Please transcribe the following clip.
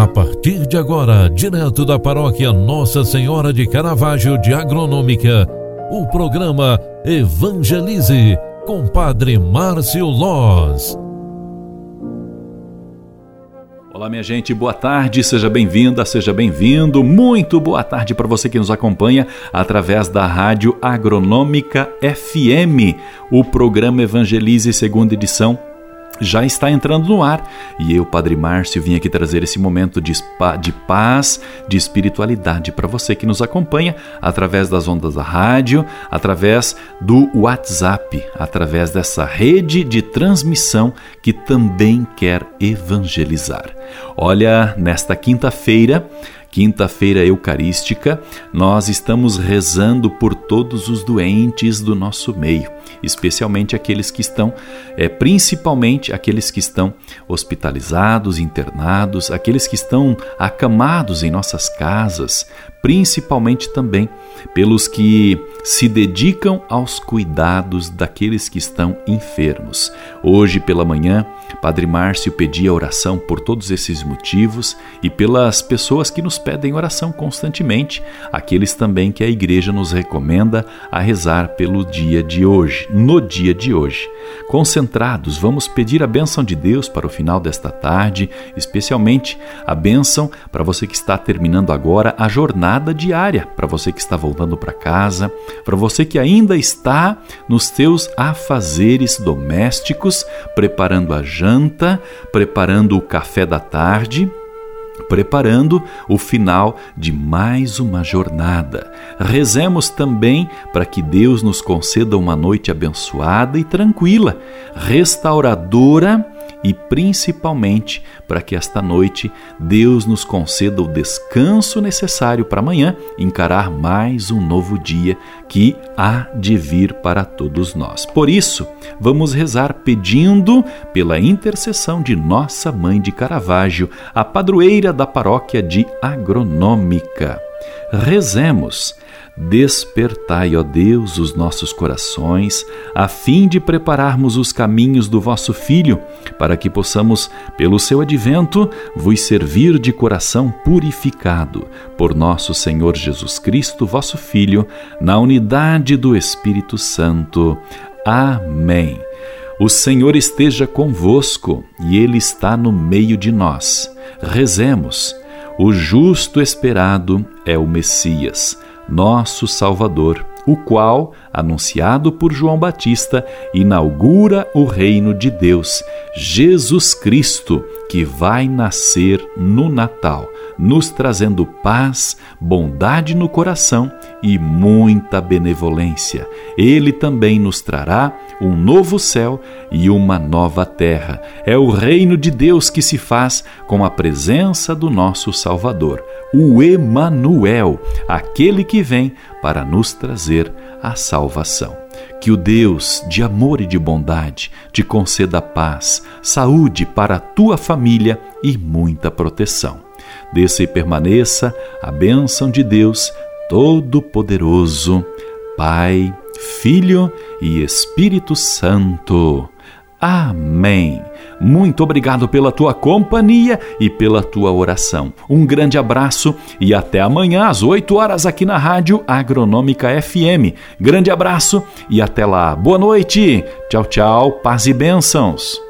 A partir de agora, direto da paróquia Nossa Senhora de Caravaggio de Agronômica, o programa Evangelize com Padre Márcio Loz. Olá, minha gente, boa tarde, seja bem-vinda, seja bem-vindo. Muito boa tarde para você que nos acompanha através da Rádio Agronômica FM, o programa Evangelize, segunda edição já está entrando no ar e eu, Padre Márcio, vim aqui trazer esse momento de, de paz, de espiritualidade para você que nos acompanha através das ondas da rádio, através do WhatsApp, através dessa rede de transmissão que também quer evangelizar. Olha, nesta quinta-feira, quinta-feira eucarística, nós estamos rezando por todos os doentes do nosso meio, especialmente aqueles que estão, é, principalmente aqueles que estão hospitalizados, internados, aqueles que estão acamados em nossas casas, principalmente também pelos que se dedicam aos cuidados daqueles que estão enfermos. Hoje pela manhã, Padre Márcio pedia oração por todos esses motivos e pelas pessoas que nos pedem oração constantemente, aqueles também que a igreja nos recomenda a rezar pelo dia de hoje, no dia de hoje. Concentrados, vamos pedir a bênção de Deus para o final desta tarde, especialmente a bênção para você que está terminando agora a jornada diária, para você que está voltando para casa, para você que ainda está nos seus afazeres domésticos, preparando a janta, preparando o café da tarde, preparando o final de mais uma jornada. Rezemos também para que Deus nos conceda uma noite abençoada e tranquila, restauradora e principalmente para que esta noite Deus nos conceda o descanso necessário para amanhã encarar mais um novo dia que há de vir para todos nós. Por isso, vamos rezar pedindo pela intercessão de nossa mãe de Caravaggio, a padroeira da paróquia de Agronômica. Rezemos Despertai, ó Deus, os nossos corações, a fim de prepararmos os caminhos do vosso Filho, para que possamos, pelo seu advento, vos servir de coração purificado, por nosso Senhor Jesus Cristo, vosso Filho, na unidade do Espírito Santo. Amém. O Senhor esteja convosco e Ele está no meio de nós. Rezemos. O justo esperado é o Messias nosso Salvador, o qual, anunciado por João Batista, inaugura o reino de Deus, Jesus Cristo, que vai nascer no Natal, nos trazendo paz, bondade no coração e muita benevolência. Ele também nos trará um novo céu e uma nova terra. É o reino de Deus que se faz com a presença do nosso Salvador, o Emanuel, aquele que vem para nos trazer a salvação. Que o Deus de amor e de bondade te conceda paz, saúde para a tua família e muita proteção. Desça e permaneça a bênção de Deus Todo-Poderoso, Pai, Filho e Espírito Santo. Amém. Muito obrigado pela tua companhia e pela tua oração. Um grande abraço e até amanhã às 8 horas aqui na Rádio Agronômica FM. Grande abraço e até lá. Boa noite. Tchau, tchau. Paz e bênçãos.